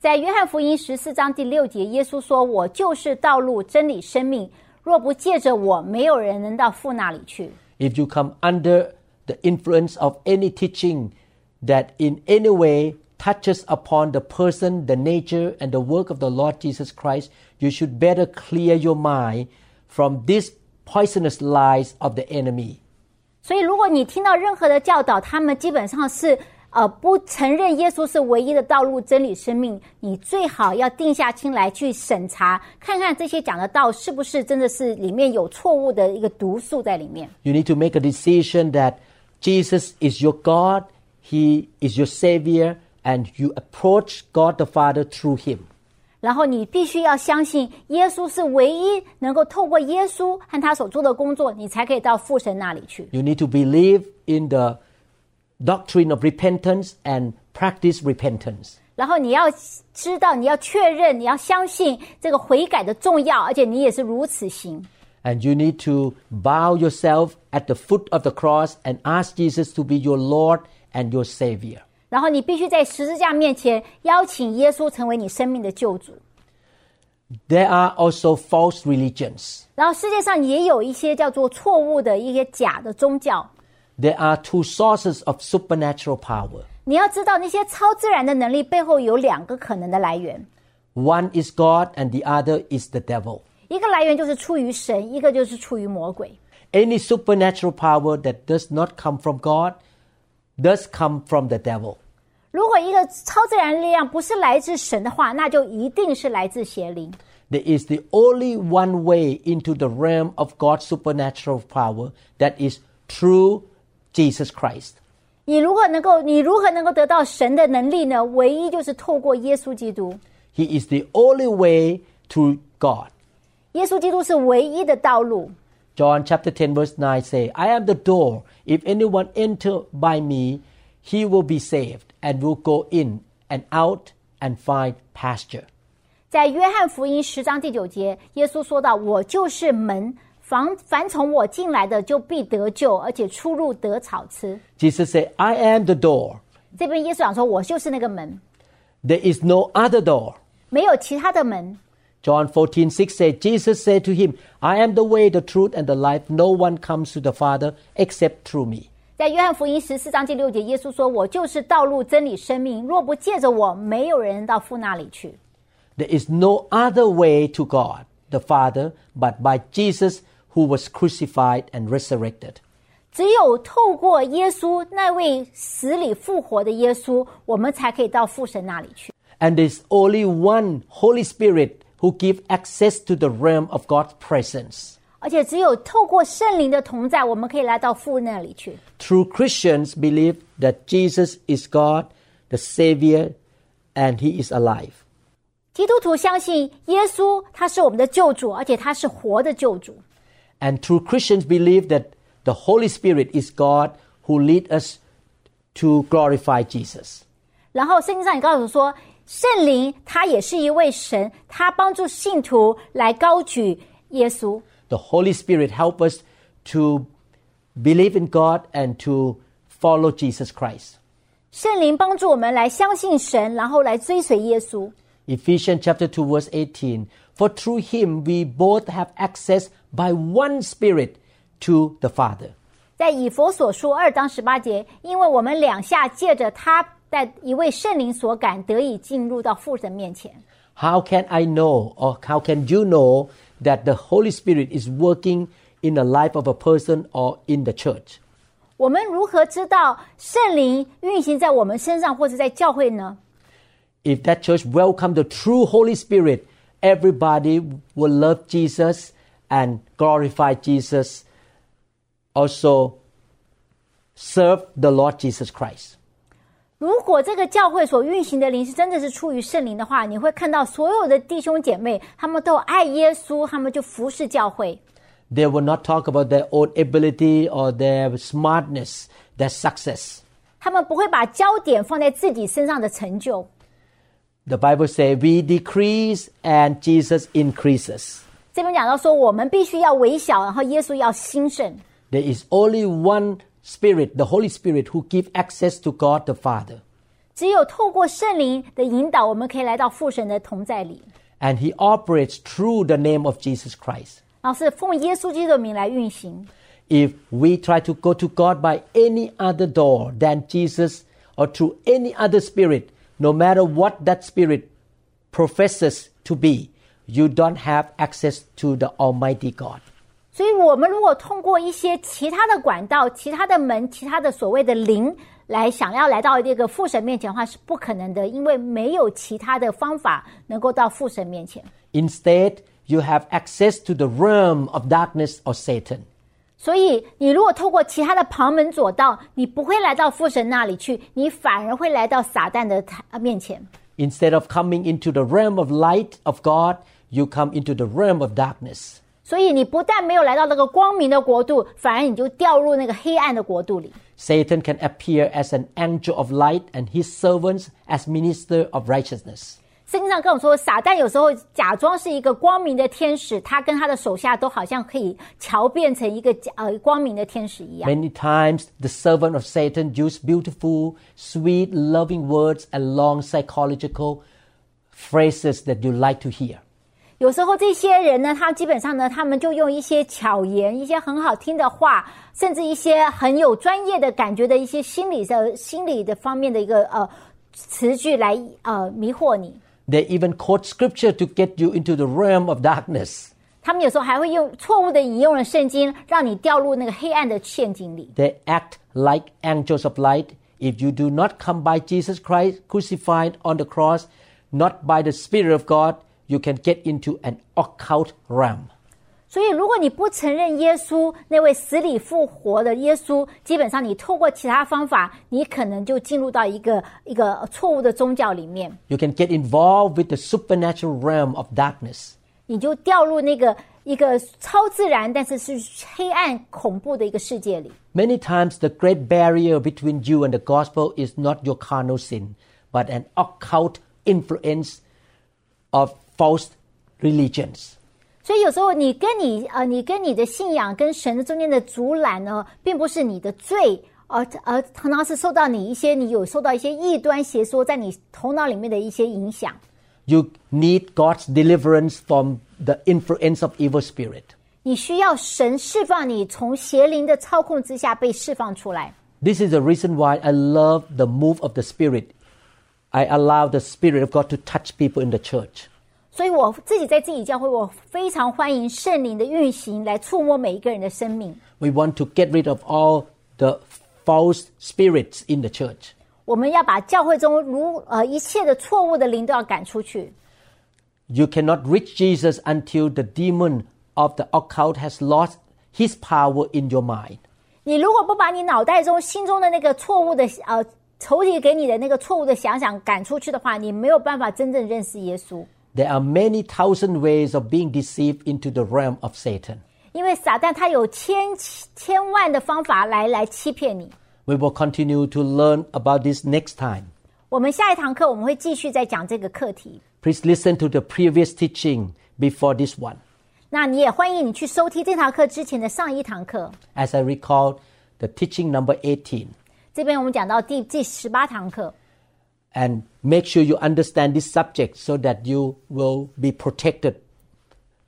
在约翰福音十四章第六节，耶稣说：“我就是道路、真理、生命。若不借着我，没有人能到父那里去。” If you come under the influence of any teaching that in any way touches upon the person, the nature, and the work of the Lord Jesus Christ, you should better clear your mind from these poisonous lies of the enemy. 所以，如果你听到任何的教导，他们基本上是呃不承认耶稣是唯一的道路、真理、生命，你最好要定下心来去审查，看看这些讲的道是不是真的是里面有错误的一个毒素在里面。 You need to make a decision that Jesus is your God, He is your Savior, and you approach God the Father through Him. 然后你必须要相信耶稣是唯一能够透过耶稣和他所做的工作，你才可以到父神那里去。 You need to believe in the doctrine of repentance and practice repentance. 然后你要知道，你要确认，你要相信这个悔改的重要，而且你也是如此行。 And you need to bow yourself at the foot of the cross and ask Jesus to be your Lord and your Savior. 然后你必须在十字架面前邀请耶稣成为你生命的救主。 There are also false religions. 然后世界上也有一些叫做错误的一些假的宗教。 There are two sources of supernatural power. 你要知道，那些超自然的能力背后有两个可能的来源， One is God and the other is the devil. 一个来源就是出于神，一个就是出于魔鬼。 Any supernatural power that does not come from God does come from the devil. 如果一个超自然力量不是来自神的话，那就一定是来自邪灵。 There is the only one way into the realm of God's supernatural power that is through Jesus Christ. 你如何能够，你如何能够得到神的能力呢？唯一就是透过耶稣基督。 He is the only way to God. 耶稣基督是唯一的道路。 John chapter 10 verse 9 say, I am the door. If anyone enter by me, he will be saved and will go in and out and find pasture. 在约翰福音十章第九节，耶稣说到：“我就是门，凡凡从我进来的，就必得救，而且出入得草吃。 Jesus said, I am the door. ”这边耶稣讲说：“我就是那个门， There is no other door. 没有其他的门。 John 14, 6 said, Jesus said to him, I am the way, the truth, and the life. No one comes to the Father except through me. ” 在约翰福音十四章第六节，耶稣说：“我就是道路、真理、生命，若不借着我，没有人到父那里去。” There is no other way to God, the Father, but by Jesus who was crucified and resurrected. 只有透过耶稣那位死里复活的耶稣，我们才可以到父神那里去。 And there's only one Holy Spirit who give access to the realm of God's presence. 而且只有透过圣灵的同在，我们可以来到父那里去。 True Christians believe that Jesus is God, the Savior, and He is alive. 基督徒相信耶稣他是我们的救主，而且他是活的救主。 And true Christians believe that the Holy Spirit is God who lead us to glorify Jesus. 然后圣经上也告诉我说，圣灵他也是一位神，他帮助信徒来高举耶稣。 the Holy Spirit help us to believe in God and to follow Jesus Christ. Ephesians chapter 2 verse 18 For through him we both have access by one spirit to the Father. 在以弗所书二章十八节，因为我们两下借着他在一位圣灵所感，得以进入到父神面前。How can I know, or how can you know that the Holy Spirit is working in the life of a person or in the church? 我们如何知道圣灵运行在我们身上，或者在教会呢？ If that church welcome the true Holy Spirit, everybody will love Jesus and glorify Jesus. Also serve the Lord Jesus Christ. 如果这个教会所运行的灵是真的是出于圣灵的话，你会看到所有的弟兄姐妹，他们都爱耶稣，他们就服侍教会。 They will not talk about their own ability or their smartness, their success. 他们不会把焦点放在自己身上的成就。 The Bible says, We decrease and Jesus increases. 这边讲到说，我们必须要微小，然后耶稣要兴盛。 There is only one Spirit, the Holy Spirit, who give access to God the Father. 只有透过圣灵的引导，我们可以来到父神的同在里， And He operates through the name of Jesus Christ. 然后是奉耶稣基督的名来运行。 If we try to go to God by any other door than Jesus or through any other spirit, no matter what that spirit professes to be, you don't have access to the Almighty God. 所以，我们如果通过一些其他的管道、其他的门、其他的所谓的灵来想要来到这个父神面前的话，是不可能的，因为没有其他的方法能够到父神面前。 Instead, you have access to the realm of darkness or Satan. 所以，你如果透过其他的旁门左道，你不会来到父神那里去，你反而会来到撒旦的台面前。 Instead of coming into the realm of light of God, you come into the realm of darkness. 所以，你不但没有来到那个光明的国度，反而你就掉入那个黑暗的国度里。 Satan can appear as an angel of light and his servants as minister of righteousness. 圣经上跟我说，撒旦有时候假装是一个光明的天使，他跟他的手下都好像可以乔变成一个假呃光明的天使一样。 Many times the servant of Satan use beautiful, sweet, loving words and long psychological phrases that you like to hear. 有时候这些人呢，他基本上呢，他们就用一些巧言、一些很好听的话，甚至一些很有专业的感觉的一些心理的、心理的方面的一个呃词句来呃迷惑你。 They even quote scripture to get you into the realm of darkness. 他们有时候还会用错误的引用了圣经，让你掉入那个黑暗的陷阱里。 They act like angels of light. If you do not come by Jesus Christ crucified on the cross, not by the Spirit of God, you can get into an occult realm. 所以，如果你不承认耶稣那位死里复活的耶稣，基本上你透过其他方法，你可能就进入到一个一个错误的宗教里面， You can get involved with the supernatural realm of darkness. 你就掉入那个一个超自然，但是是黑暗恐怖的一个世界里。 Many times, the great barrier between you and the gospel is not your carnal sin, but an occult influence of false religions. 所以有时候你跟你呃，你跟你的信仰跟神的中间的阻拦呢，并不是你的罪，而而常常是受到你一些你有受到一些异端邪说在你头脑里面的一些影响。 You need God's deliverance from the influence of evil spirit. 你需要神释放你从邪灵的操控之下被释放出来。 This is the reason why I love the move of the Spirit. I allow the Spirit of God to touch people in the church. 所以我自己在自己教会，我非常欢迎圣灵的运行来触摸每一个人的生命。 We want to get rid of all the false spirits in the church. 我们要把教会中如呃一切的错误的灵都要赶出去。 You cannot reach Jesus until the demon of the occult has lost his power in your mind. 你如果不把你脑袋中心中的那个错误的呃仇敌给你的那个错误的想想赶出去的话，你没有办法真正认识耶稣。 There are many thousand ways of being deceived into the realm of Satan. 因为撒旦他有千千万的方法来来欺骗你。 We will continue to learn about this next time. 我们下一堂课我们会继续再讲这个课题。 Please listen to the previous teaching before this one. 那你也欢迎你去收听这堂课之前的上一堂课。 As I recall, the teaching number 18. 这边我们讲到第第十八堂课， And make sure you understand this subject so that you will be protected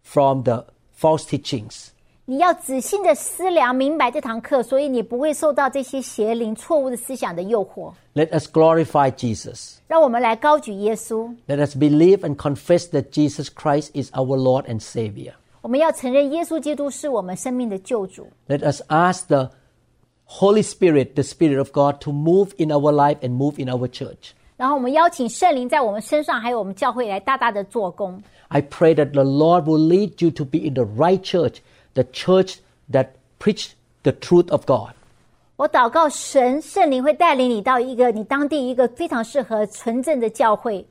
from the false teachings. 你要仔细的思量明白这堂课，所以你不会受到这些邪灵错误的思想的诱惑。 Let us glorify Jesus. 让我们来高举耶稣， Let us believe and confess that Jesus Christ is our Lord and Savior. 我们要承认耶稣基督是我们生命的救主。 Let us ask the Holy Spirit, the Spirit of God, to move in our life and move in our church. 然后我们邀请圣灵在我们身上，还有我们教会来大大的做工。 I pray that the Lord will lead you to be in the right church, the church that preach the truth of God. 我祷告神圣灵会带领你到一个你当地一个非常适合纯正的教会。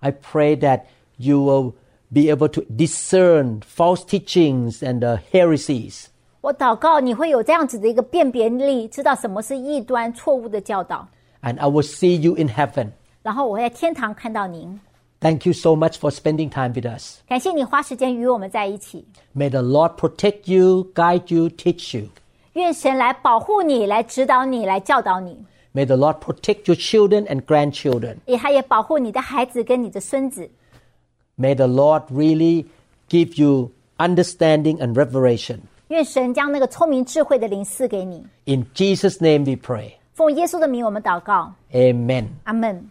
I pray that you will be able to discern false teachings and uh, heresies. 我祷告你会有这样子的一个辨别力，知道什么是异端、错误的教导。 And I will see you in heaven. 然后我会在天堂看到您。 Thank you so much for spending time with us. 感谢你花时间与我们在一起， May the Lord protect you, guide you, teach you. 愿神来保护你，来指导你，来教导你， May the Lord protect your children and grandchildren. 也他也保护你的孩子跟你的孙子。 May the Lord really give you understanding and revelation. 愿神将那个聪明智慧的灵赐给你。 In Jesus' name we pray. 奉耶稣的名，我们祷告， Amen. 阿门。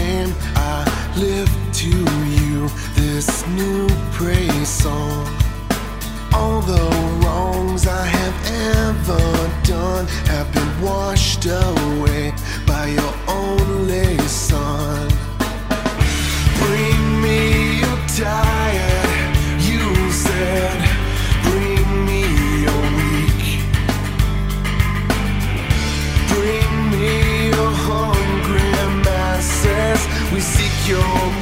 I lift to you this new praise song. All the wrongs I have ever done have been washed away by your only Son. Bring me your tired, insecure